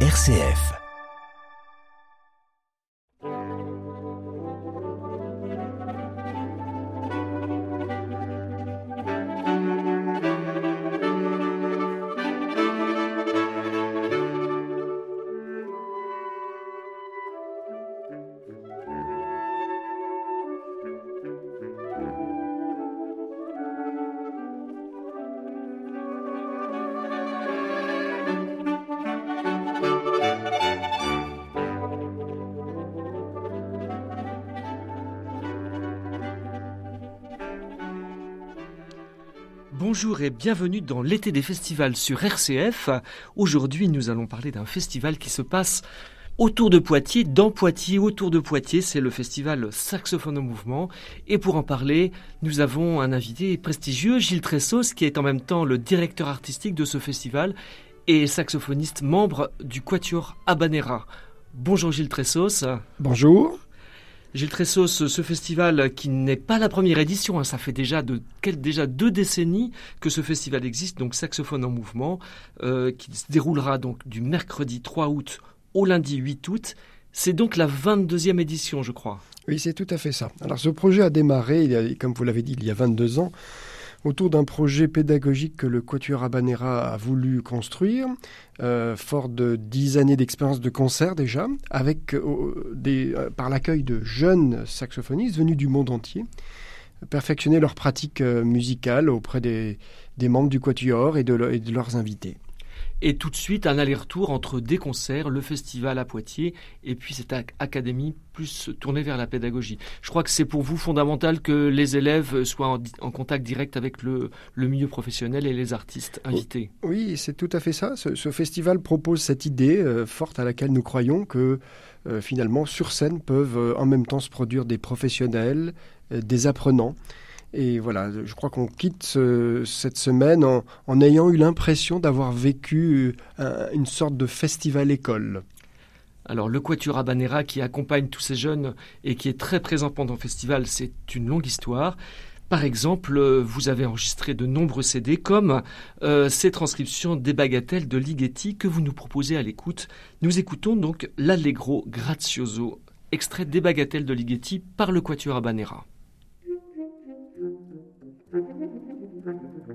RCF. Bonjour et bienvenue dans l'été des festivals sur RCF. Aujourd'hui, nous allons parler d'un festival qui se passe autour de Poitiers, dans Poitiers, autour de Poitiers. C'est le festival Saxophone au Mouvement. Et pour en parler, nous avons un invité prestigieux, Gilles Tressos, qui est en même temps le directeur artistique de ce festival et saxophoniste membre du Quatuor Habanera. Bonjour Gilles Tressos. Bonjour. Gilles Tressos, ce festival qui n'est pas la première édition, hein, ça fait déjà, de, déjà deux décennies que ce festival existe, donc Saxophone en mouvement, euh, qui se déroulera donc du mercredi 3 août au lundi 8 août. C'est donc la 22e édition, je crois. Oui, c'est tout à fait ça. Alors ce projet a démarré, il y a, comme vous l'avez dit, il y a 22 ans autour d'un projet pédagogique que le Quatuor Habanera a voulu construire, euh, fort de dix années d'expérience de concert déjà, avec euh, euh, par l'accueil de jeunes saxophonistes venus du monde entier, perfectionner leur pratique musicale auprès des, membres du Quatuor et de leurs invités et tout de suite un aller-retour entre des concerts, le festival à Poitiers et puis cette académie plus tournée vers la pédagogie. Je crois que c'est pour vous fondamental que les élèves soient en, contact direct avec le, milieu professionnel et les artistes invités. Oui, c'est tout à fait ça. Ce, festival propose cette idée euh, forte à laquelle nous croyons que euh, finalement sur scène peuvent euh, en même temps se produire des professionnels, des apprenants. Et voilà, je crois qu'on quitte cette semaine en, ayant eu l'impression d'avoir vécu euh, une sorte de festival école. Alors le Quatuor Habanera qui accompagne tous ces jeunes et qui est très présent pendant le festival, c'est une longue histoire. Par exemple, vous avez enregistré de nombreux CD comme euh, ces transcriptions des bagatelles de Ligeti que vous nous proposez à l'écoute. Nous écoutons donc l'Allegro Grazioso, extrait des bagatelles de Ligeti par le Quatuor Habanera.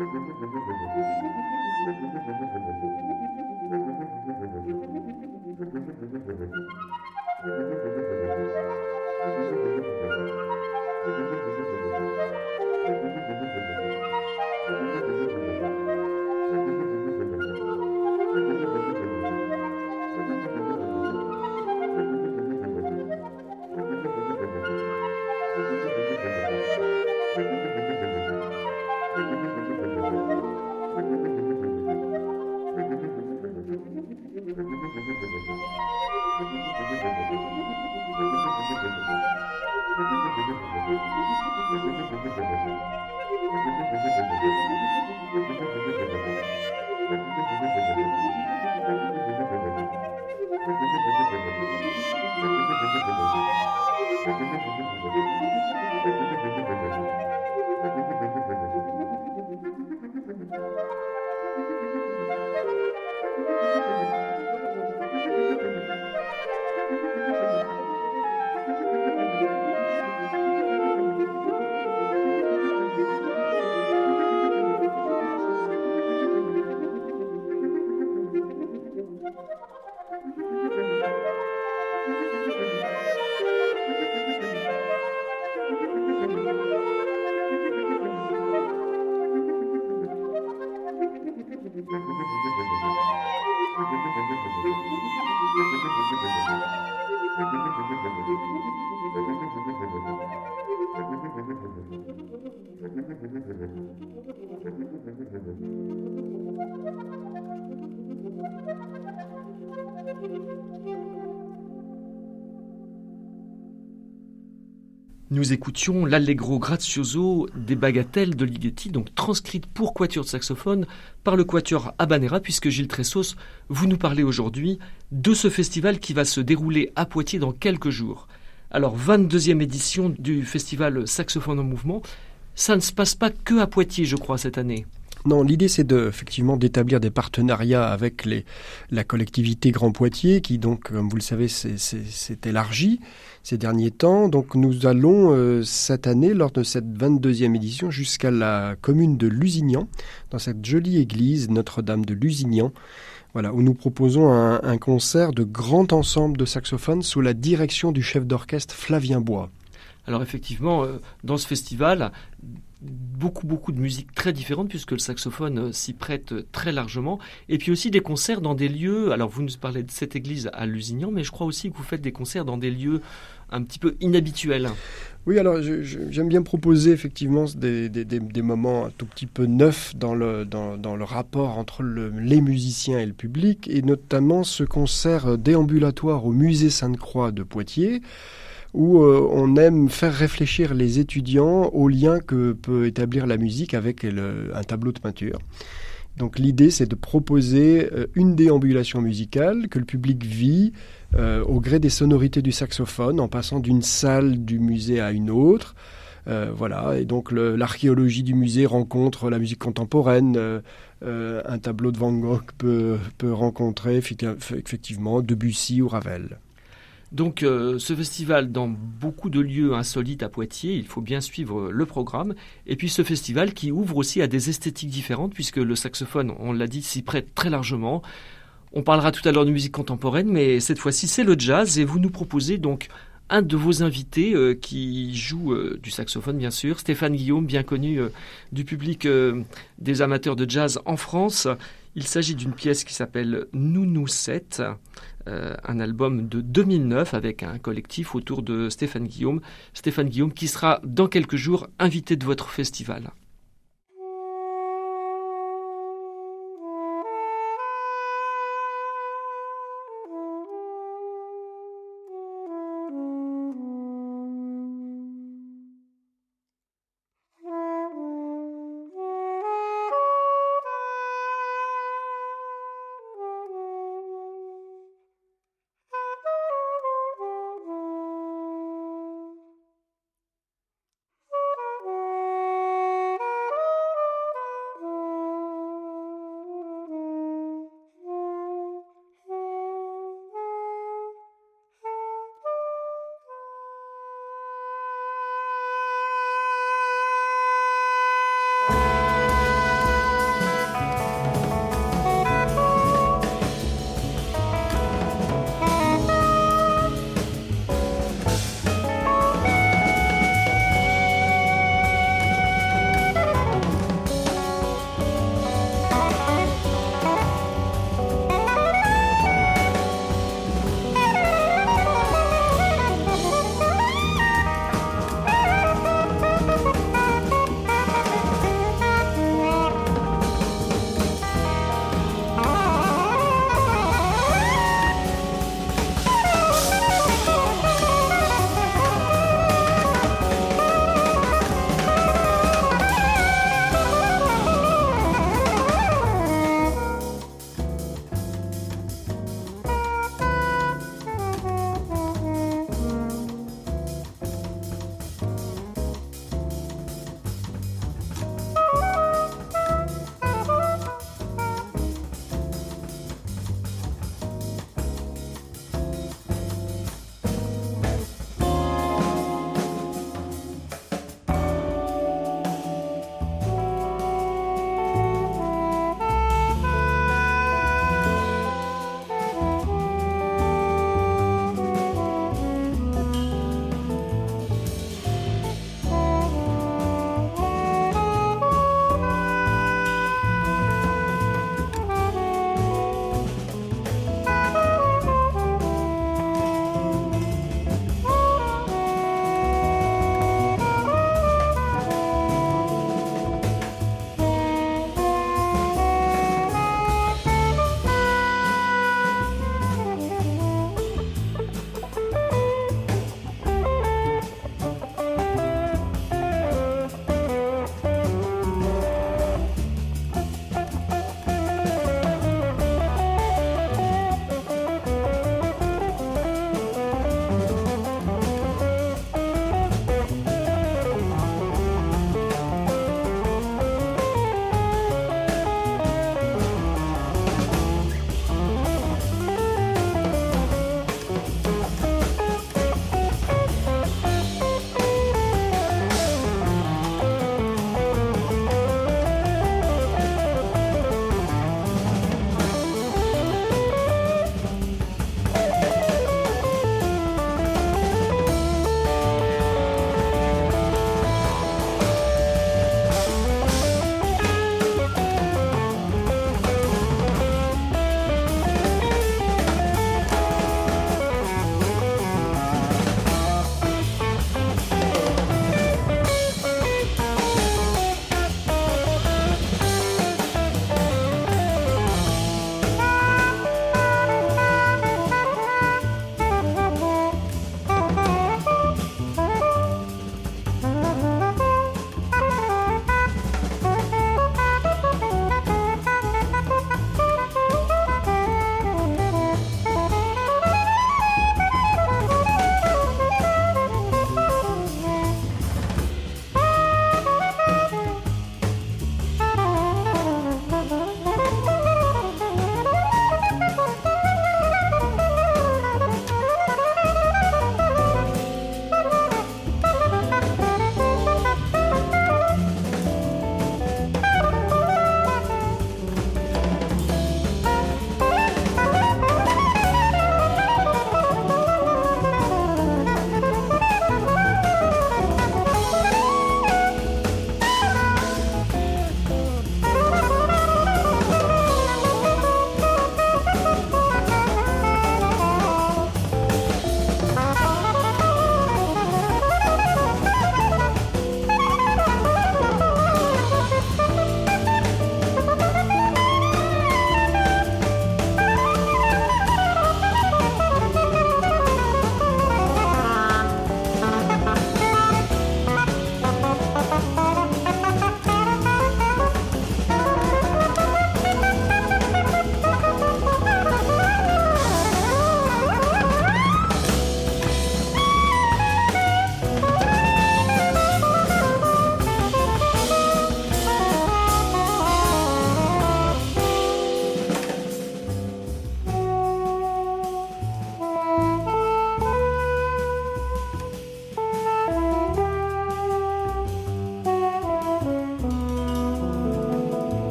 Thank you. Thank you. Nous écoutions l'Allegro Grazioso des Bagatelles de Ligeti, donc transcrite pour quatuor de saxophone par le quatuor Habanera, puisque Gilles Tressos, vous nous parlez aujourd'hui de ce festival qui va se dérouler à Poitiers dans quelques jours. Alors, 22e édition du festival Saxophone en Mouvement. Ça ne se passe pas que à Poitiers, je crois, cette année. Non, l'idée c'est de, effectivement d'établir des partenariats avec les, la collectivité Grand Poitiers qui donc, comme vous le savez, s'est élargie ces derniers temps. Donc nous allons euh, cette année, lors de cette 22e édition, jusqu'à la commune de Lusignan, dans cette jolie église Notre-Dame de Lusignan, voilà, où nous proposons un, un concert de grand ensemble de saxophones sous la direction du chef d'orchestre Flavien Bois. Alors effectivement, euh, dans ce festival, beaucoup beaucoup de musique très différente puisque le saxophone euh, s'y prête très largement. Et puis aussi des concerts dans des lieux alors vous nous parlez de cette église à Lusignan mais je crois aussi que vous faites des concerts dans des lieux un petit peu inhabituels. Oui, alors j'aime bien proposer effectivement des, moments un tout petit peu neufs dans le, rapport entre le, les musiciens et le public, et notamment ce concert déambulatoire au musée Sainte-Croix de Poitiers, où euh, on aime faire réfléchir les étudiants au lien que peut établir la musique avec un tableau de peinture. Donc l'idée, c'est de proposer euh, une déambulation musicale que le public vit euh, au gré des sonorités du saxophone, en passant d'une salle du musée à une autre. Voilà, et donc l'archéologie du musée rencontre la musique contemporaine. Un tableau de Van Gogh peut rencontrer effectivement Debussy ou Ravel. Donc euh, ce festival dans beaucoup de lieux insolites à Poitiers, il faut bien suivre le programme. Et puis ce festival qui ouvre aussi à des esthétiques différentes puisque le saxophone, on l'a dit, s'y prête très largement. On parlera tout à l'heure de musique contemporaine, mais cette fois-ci c'est le jazz et vous nous proposez donc un de vos invités euh, qui joue euh, du saxophone bien sûr, Stéphane Guillaume, bien connu euh, du public euh, des amateurs de jazz en France. Il s'agit d'une pièce qui s'appelle Nounou 7, euh, un album de 2009 avec un collectif autour de Stéphane Guillaume. Stéphane Guillaume qui sera dans quelques jours invité de votre festival.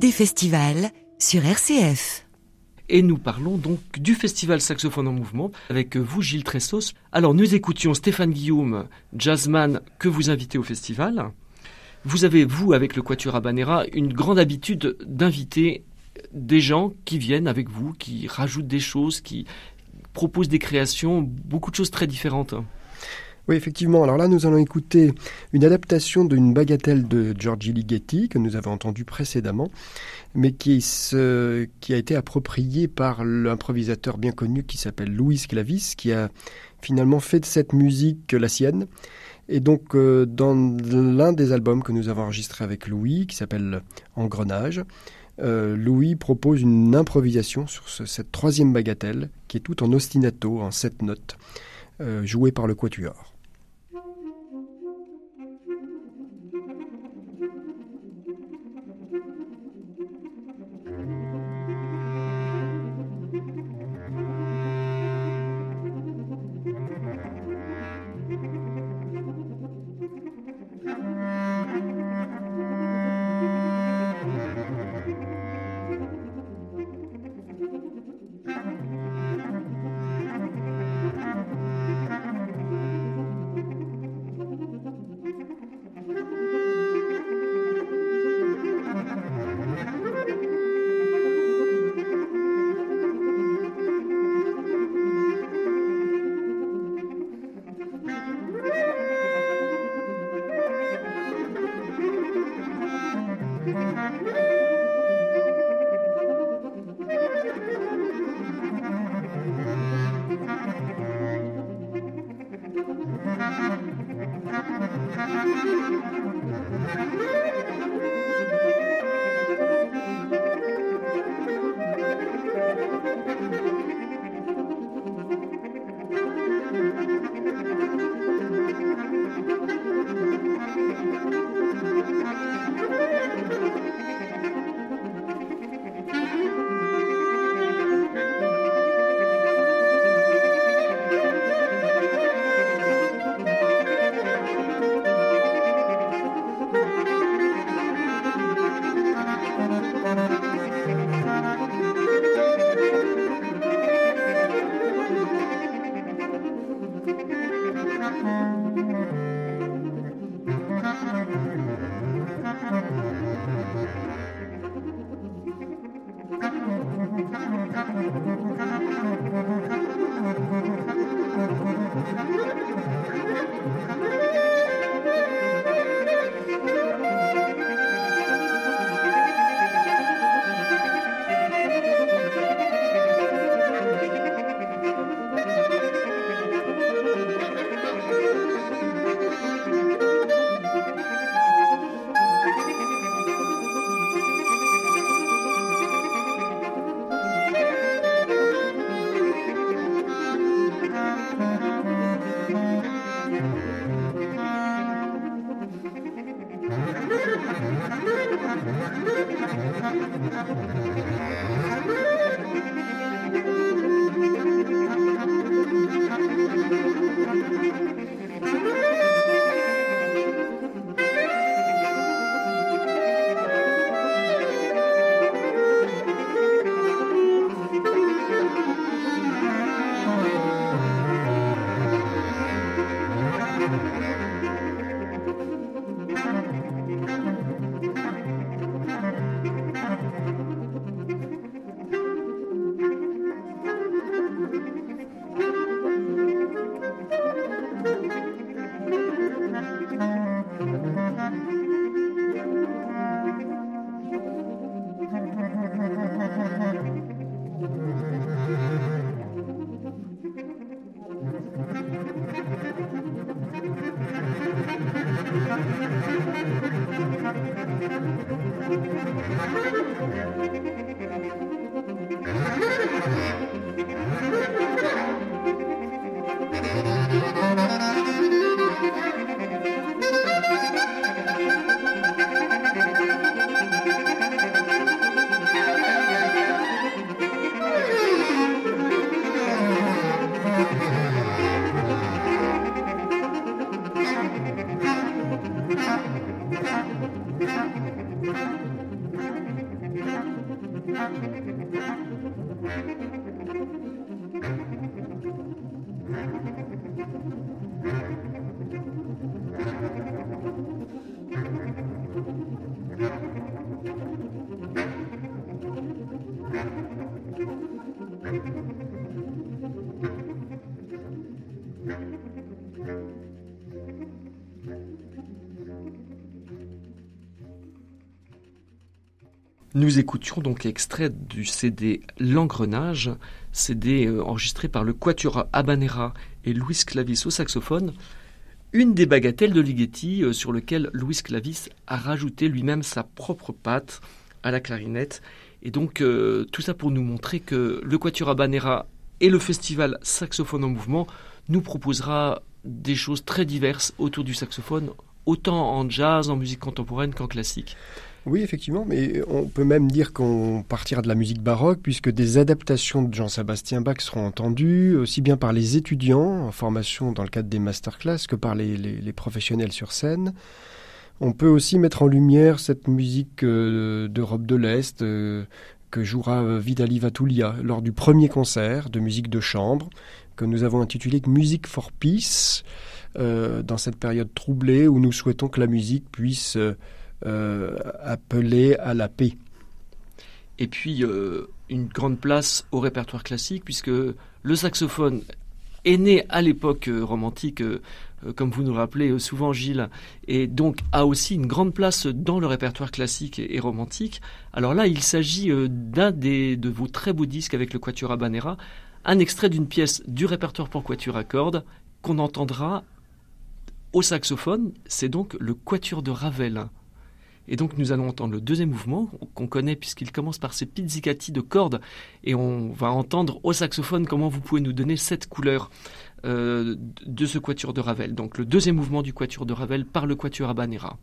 Des festivals sur RCF. Et nous parlons donc du festival Saxophone en Mouvement avec vous, Gilles Tressos. Alors, nous écoutions Stéphane Guillaume, jazzman, que vous invitez au festival. Vous avez, vous, avec le Quatuor Habanera, une grande habitude d'inviter des gens qui viennent avec vous, qui rajoutent des choses, qui proposent des créations, beaucoup de choses très différentes. Oui, effectivement. Alors là, nous allons écouter une adaptation d'une bagatelle de Giorgi Ligeti que nous avons entendue précédemment, mais qui, qui a été appropriée par l'improvisateur bien connu qui s'appelle Louis Clavis, qui a finalement fait de cette musique la sienne. Et donc, euh, dans l'un des albums que nous avons enregistré avec Louis, qui s'appelle Engrenage, euh, Louis propose une improvisation sur cette troisième bagatelle, qui est tout en ostinato, en sept notes, euh, jouée par le quatuor. Nous écoutions donc extrait du CD L'Engrenage, CD euh, enregistré par le Quatuor Habanera et Louis Clavis au saxophone, une des bagatelles de Ligeti euh, sur lequel Louis Clavis a rajouté lui-même sa propre patte à la clarinette. Et donc euh, tout ça pour nous montrer que le Quatuor Habanera et le festival Saxophone en Mouvement nous proposera des choses très diverses autour du saxophone, autant en jazz, en musique contemporaine qu'en classique. Oui, effectivement, mais on peut même dire qu'on partira de la musique baroque, puisque des adaptations de Jean-Sébastien Bach seront entendues, aussi bien par les étudiants en formation dans le cadre des masterclass que par les, professionnels sur scène. On peut aussi mettre en lumière cette musique euh, d'Europe de l'Est euh, que jouera Vidali Vatoulia lors du premier concert de musique de chambre que nous avons intitulé Musique for Peace, euh, dans cette période troublée où nous souhaitons que la musique puisse euh, appelé à la paix. Et puis euh, une grande place au répertoire classique, puisque le saxophone est né à l'époque euh, romantique, comme vous nous rappelez souvent Gilles, et donc a aussi une grande place dans le répertoire classique et, romantique. Alors là, il s'agit d'un de vos très beaux disques avec le Quatuor Habanera, un extrait d'une pièce du répertoire pour Quatuor à cordes qu'on entendra au saxophone, c'est donc le Quatuor de Ravel. Et donc nous allons entendre le deuxième mouvement qu'on connaît puisqu'il commence par ces pizzicati de cordes et on va entendre au saxophone comment vous pouvez nous donner cette couleur euh, de ce quatuor de Ravel. Donc le deuxième mouvement du quatuor de Ravel par le quatuor Habanera.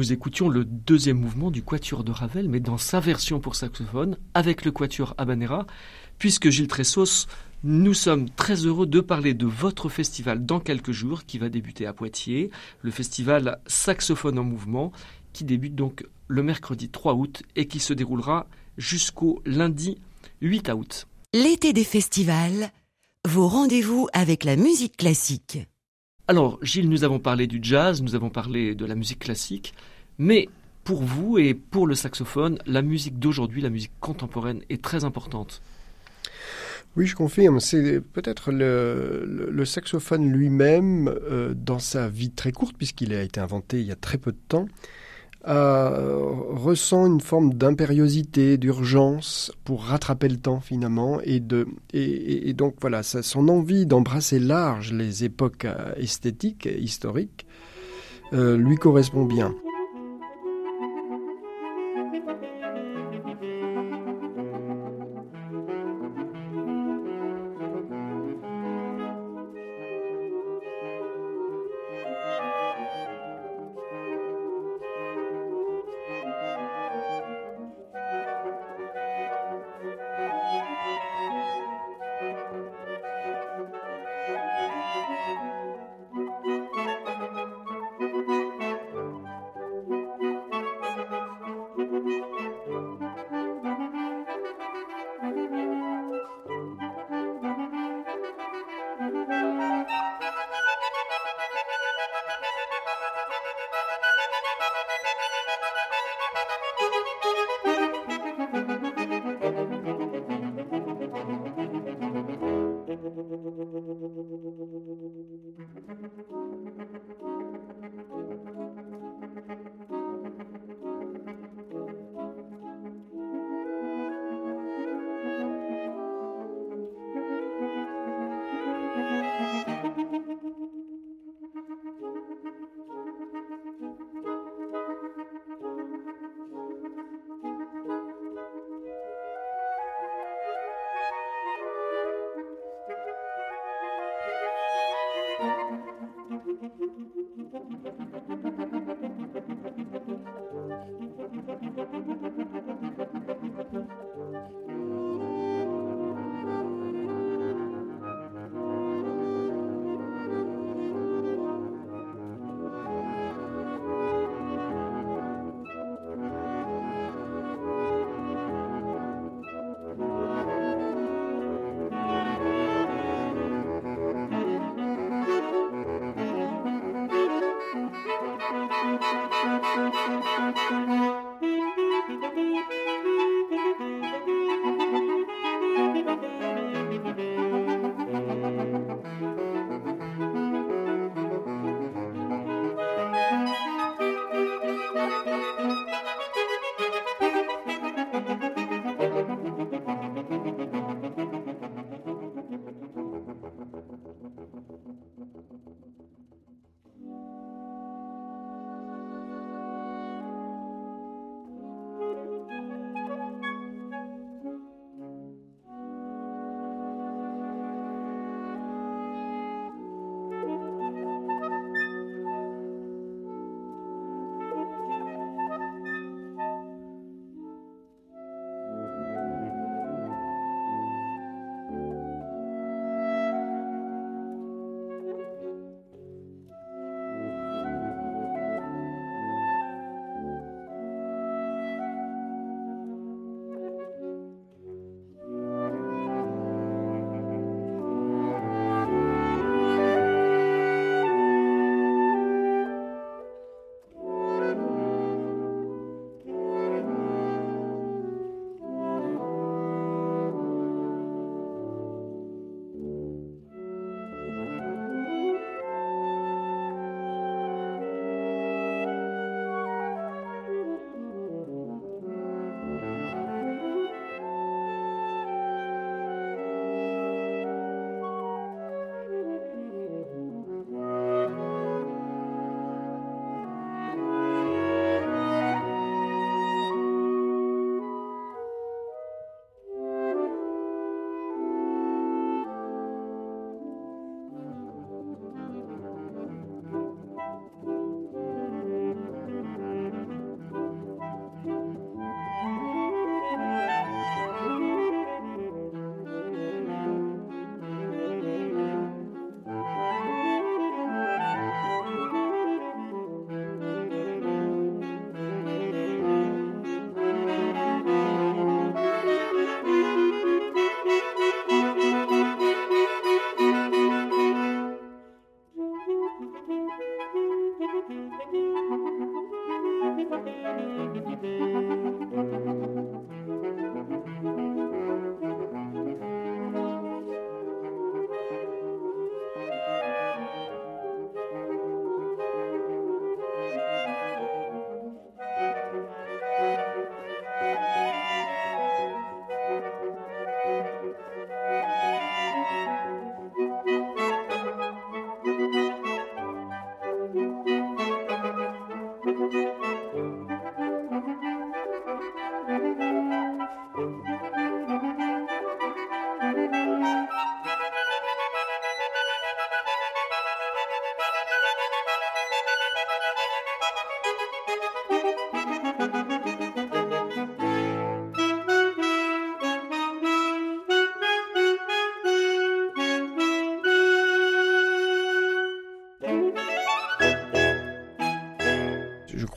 Nous écoutions le deuxième mouvement du Quatuor de Ravel, mais dans sa version pour saxophone, avec le Quatuor Habanera, puisque Gilles Tressos, nous sommes très heureux de parler de votre festival dans quelques jours, qui va débuter à Poitiers, le festival Saxophone en Mouvement, qui débute donc le mercredi 3 août et qui se déroulera jusqu'au lundi 8 août. L'été des festivals, vos rendez-vous avec la musique classique. Alors, Gilles, nous avons parlé du jazz, nous avons parlé de la musique classique, mais pour vous et pour le saxophone, la musique d'aujourd'hui, la musique contemporaine est très importante. Oui, je confirme. C'est peut-être le, saxophone lui-même, euh, dans sa vie très courte, puisqu'il a été inventé il y a très peu de temps, euh, ressent une forme d'impériosité, d'urgence pour rattraper le temps finalement, et, de, et, donc voilà, son envie d'embrasser large les époques euh, esthétiques, historiques, euh, lui correspond bien.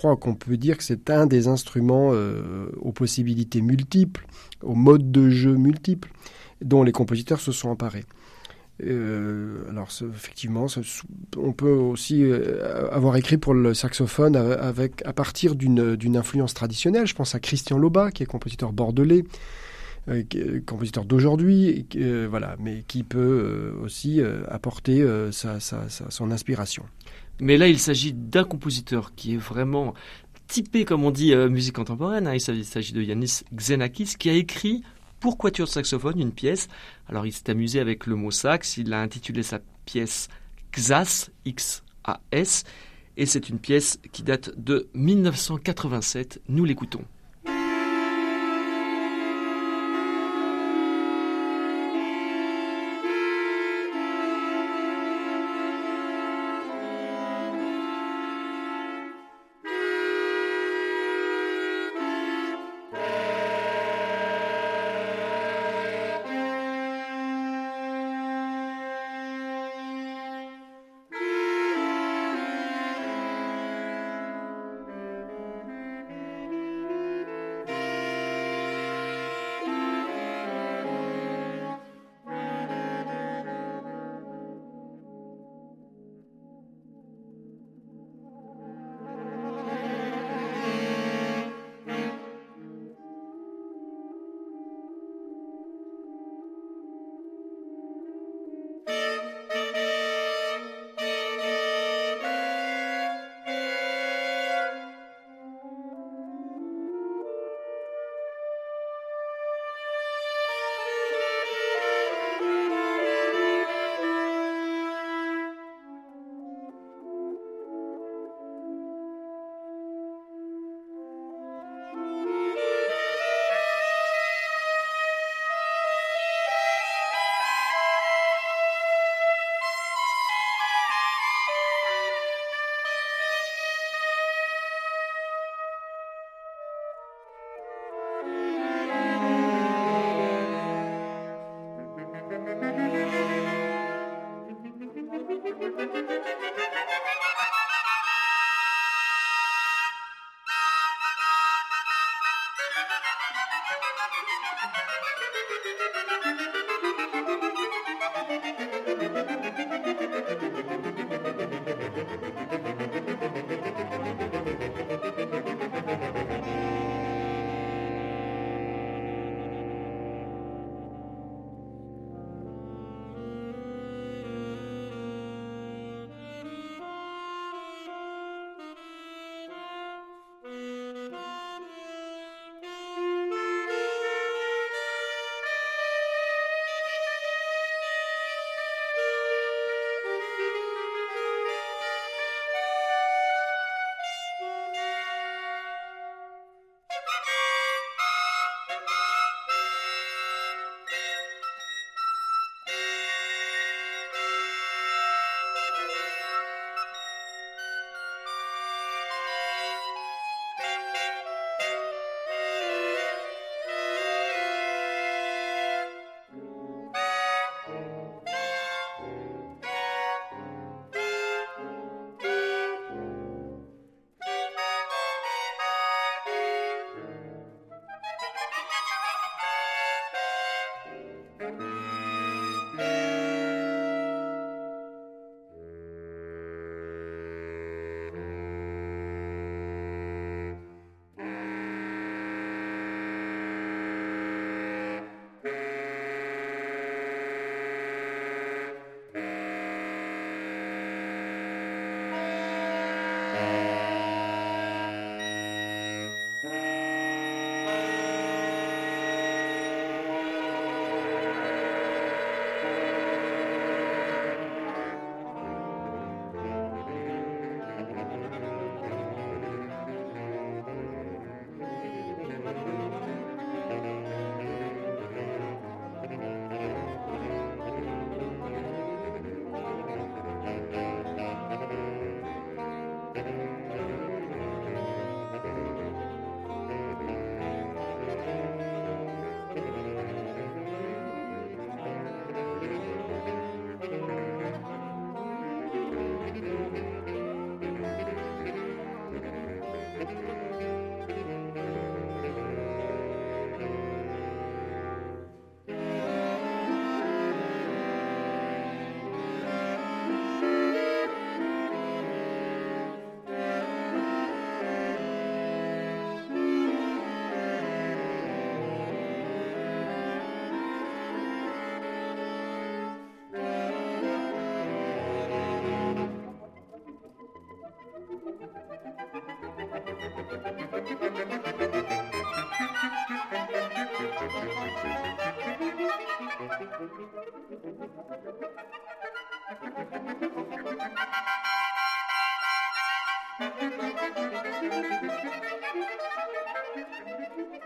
Crois qu'on peut dire que c'est un des instruments euh, aux possibilités multiples, aux modes de jeu multiples, dont les compositeurs se sont emparés. Euh, alors effectivement, on peut aussi euh, avoir écrit pour le saxophone avec, à partir d'une influence traditionnelle. Je pense à Christian Loba, qui est compositeur bordelais, compositeur d'aujourd'hui, voilà, mais qui peut aussi apporter son inspiration. Mais là, il s'agit d'un compositeur qui est vraiment typé, comme on dit, musique contemporaine. Hein. Il s'agit de Yanis Xenakis, qui a écrit pour quatuor saxophone, une pièce. Alors il s'est amusé avec le mot sax, il a intitulé sa pièce Xas, X-A-S, et c'est une pièce qui date de 1987. Nous l'écoutons.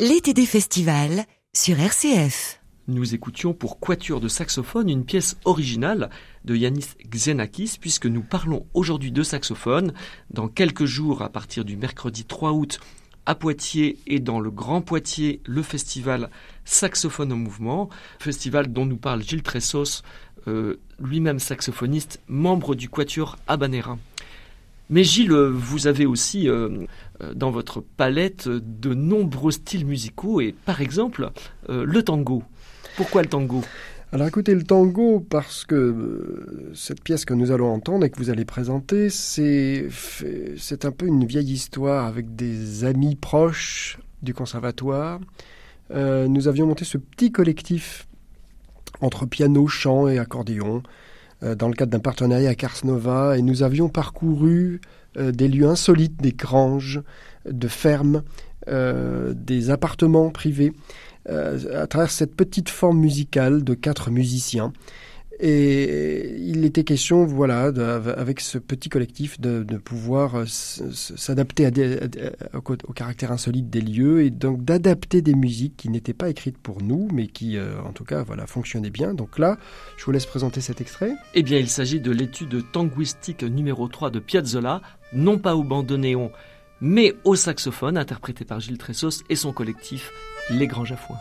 L'été des festivals sur RCF. Nous écoutions pour Quatuor de saxophone une pièce originale de Yanis Xenakis puisque nous parlons aujourd'hui de saxophone. Dans quelques jours, à partir du mercredi 3 août, à Poitiers et dans le Grand Poitiers, le festival Saxophone en mouvement, festival dont nous parle Gilles Tressos, euh, lui-même saxophoniste, membre du Quatuor Habanera. Mais Gilles, vous avez aussi euh, euh, dans votre palette de nombreux styles musicaux et par exemple euh, le tango. Pourquoi le tango? Alors écoutez, le tango, parce que cette pièce que nous allons entendre et que vous allez présenter, c'est, c'est un peu une vieille histoire avec des amis proches du conservatoire. nous avions monté ce petit collectif entre piano, chant et accordéon euh, dans le cadre d'un partenariat avec Ars Nova et nous avions parcouru euh, des lieux insolites, des granges, de fermes, euh, des appartements privés à travers cette petite forme musicale de quatre musiciens. Et il était question, voilà, avec ce petit collectif, de, pouvoir euh, s'adapter au caractère insolite des lieux et donc d'adapter des musiques qui n'étaient pas écrites pour nous, mais qui, euh, en tout cas, voilà, fonctionnaient bien. Donc là, je vous laisse présenter cet extrait. Eh bien, il s'agit de l'étude tanguistique numéro 3 de Piazzolla, non pas au bandoneon, mais au saxophone, interprété par Gilles Tressos et son collectif Les Grands Jafouins.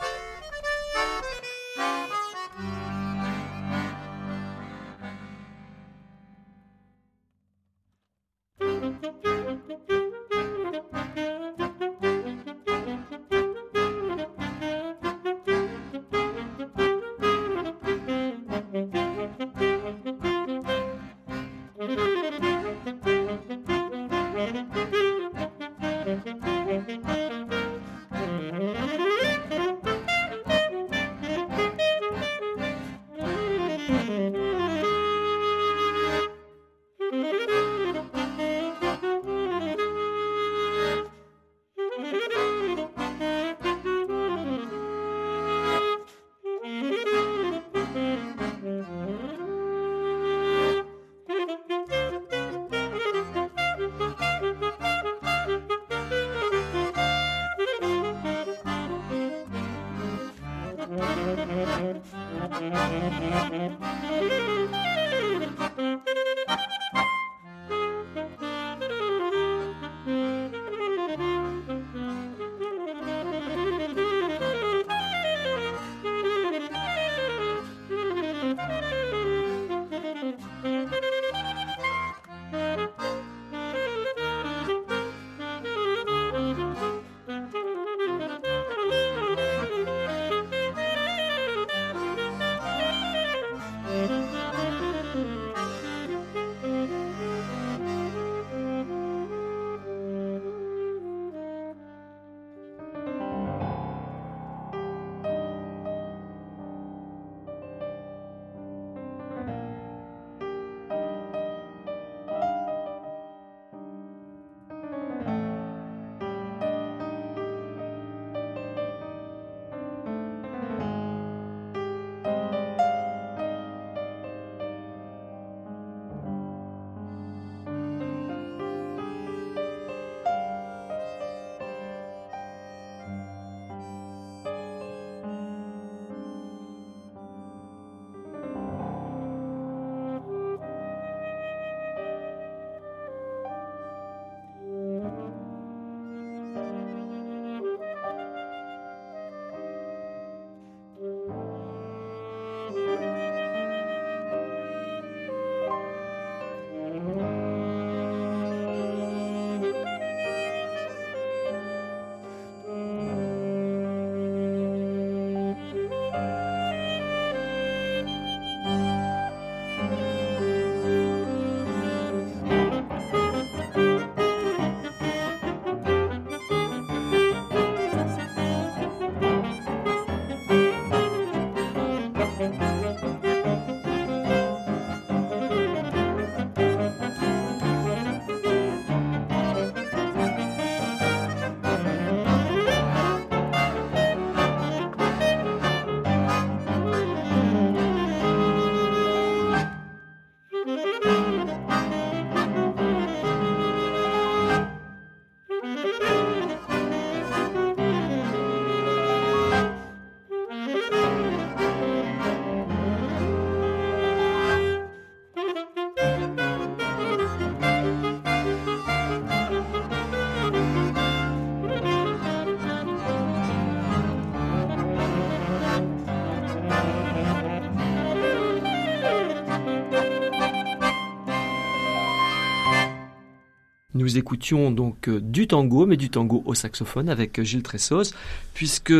Nous écoutions donc euh, du tango, mais du tango au saxophone avec Gilles Tressos, puisque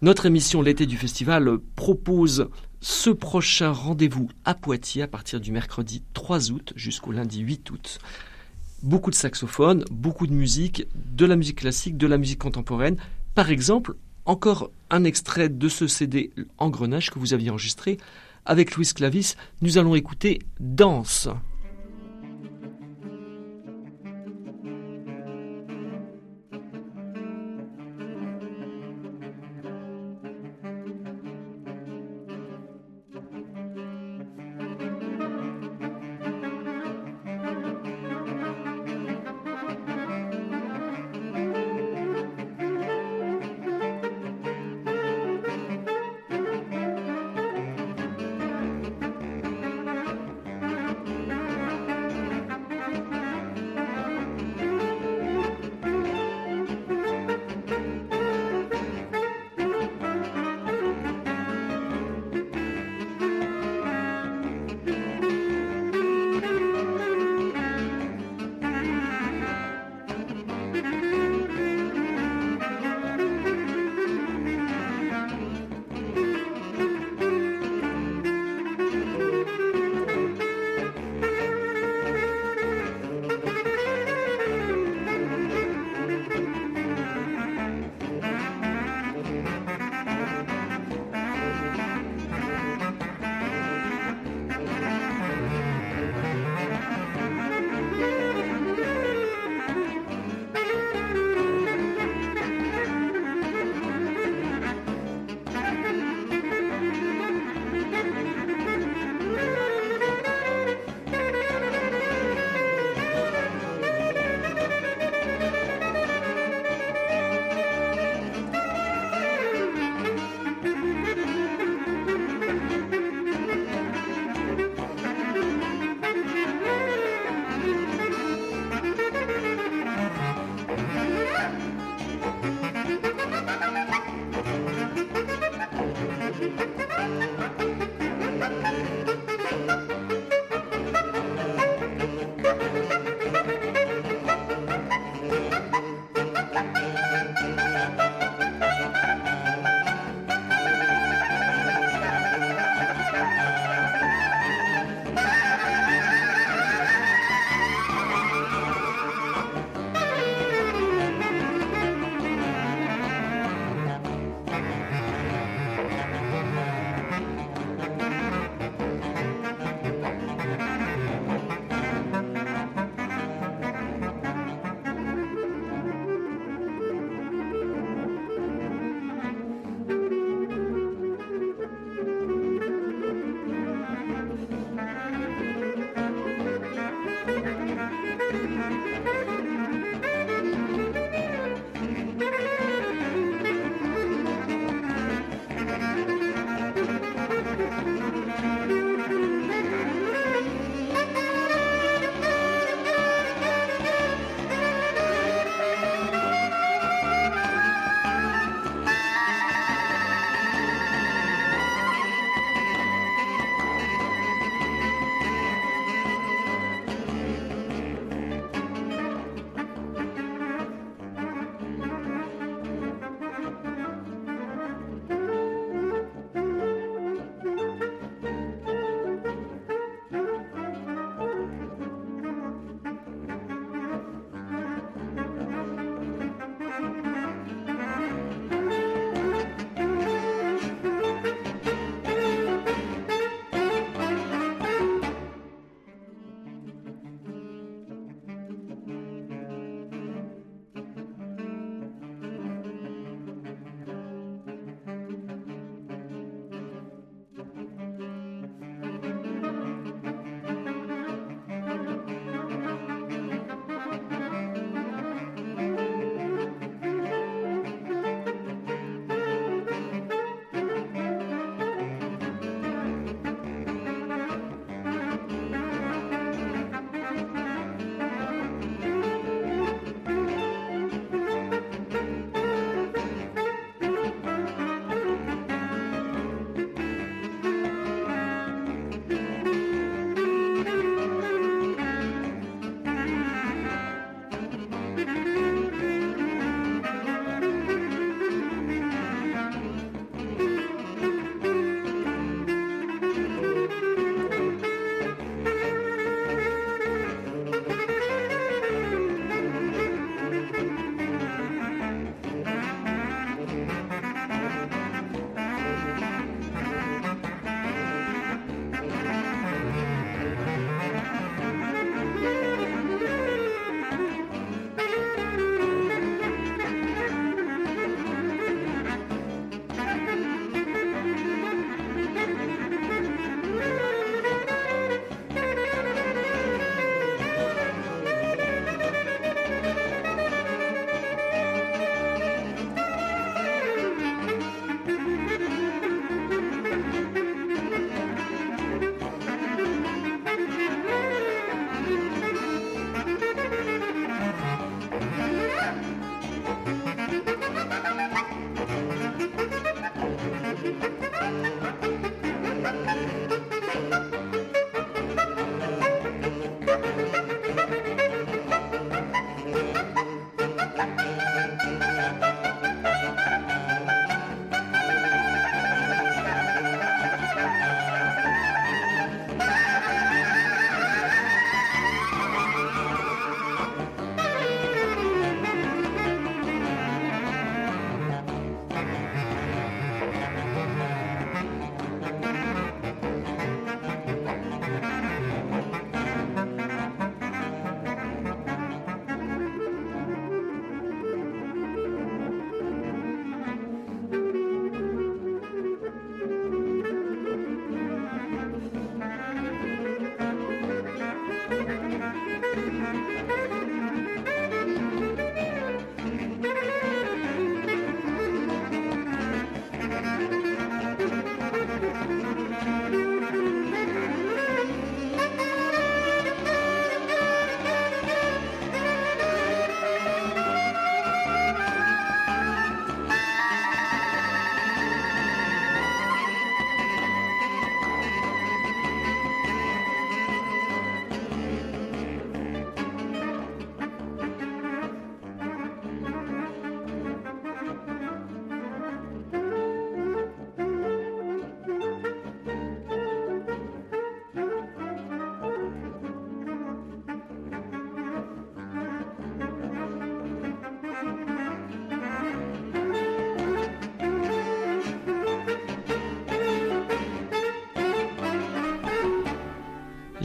notre émission L'été du festival propose ce prochain rendez-vous à Poitiers à partir du mercredi 3 août jusqu'au lundi 8 août. Beaucoup de saxophones, beaucoup de musique, de la musique classique, de la musique contemporaine. Par exemple, encore un extrait de ce CD Engrenage que vous aviez enregistré avec Louis Clavis. Nous allons écouter Danse.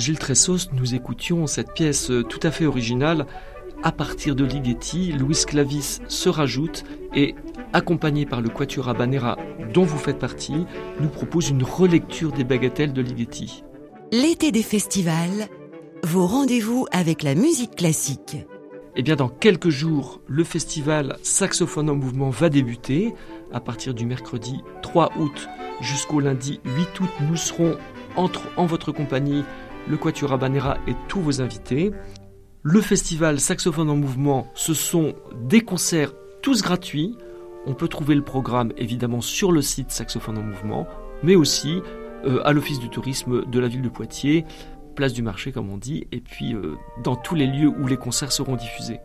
Gilles Tressos, nous écoutions cette pièce euh, tout à fait originale. À partir de Ligeti, Louis Clavis se rajoute et, accompagné par le Quatuor Habanera dont vous faites partie, nous propose une relecture des bagatelles de Ligeti. L'été des festivals, vos rendez-vous avec la musique classique. Eh bien, dans quelques jours, le festival Saxophone en mouvement va débuter. À partir du mercredi 3 août jusqu'au lundi 8 août, nous serons entre, en votre compagnie le Quatuor Habanera et tous vos invités. Le festival Saxophone en mouvement, ce sont des concerts tous gratuits. On peut trouver le programme évidemment sur le site Saxophone en mouvement, mais aussi euh, à l'Office du tourisme de la ville de Poitiers, place du marché comme on dit, et puis euh, dans tous les lieux où les concerts seront diffusés.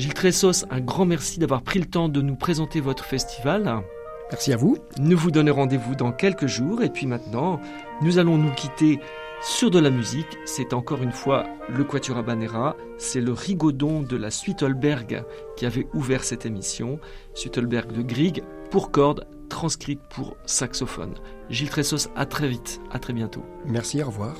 Gilles Tressos, un grand merci d'avoir pris le temps de nous présenter votre festival. Merci à vous. Nous vous donnons rendez-vous dans quelques jours et puis maintenant, nous allons nous quitter sur de la musique. C'est encore une fois le Quatuor Habanera, c'est le rigodon de la Suitelberg qui avait ouvert cette émission. Suitelberg de Grieg pour cordes, transcrite pour saxophone. Gilles Tressos, à très vite, à très bientôt. Merci, au revoir.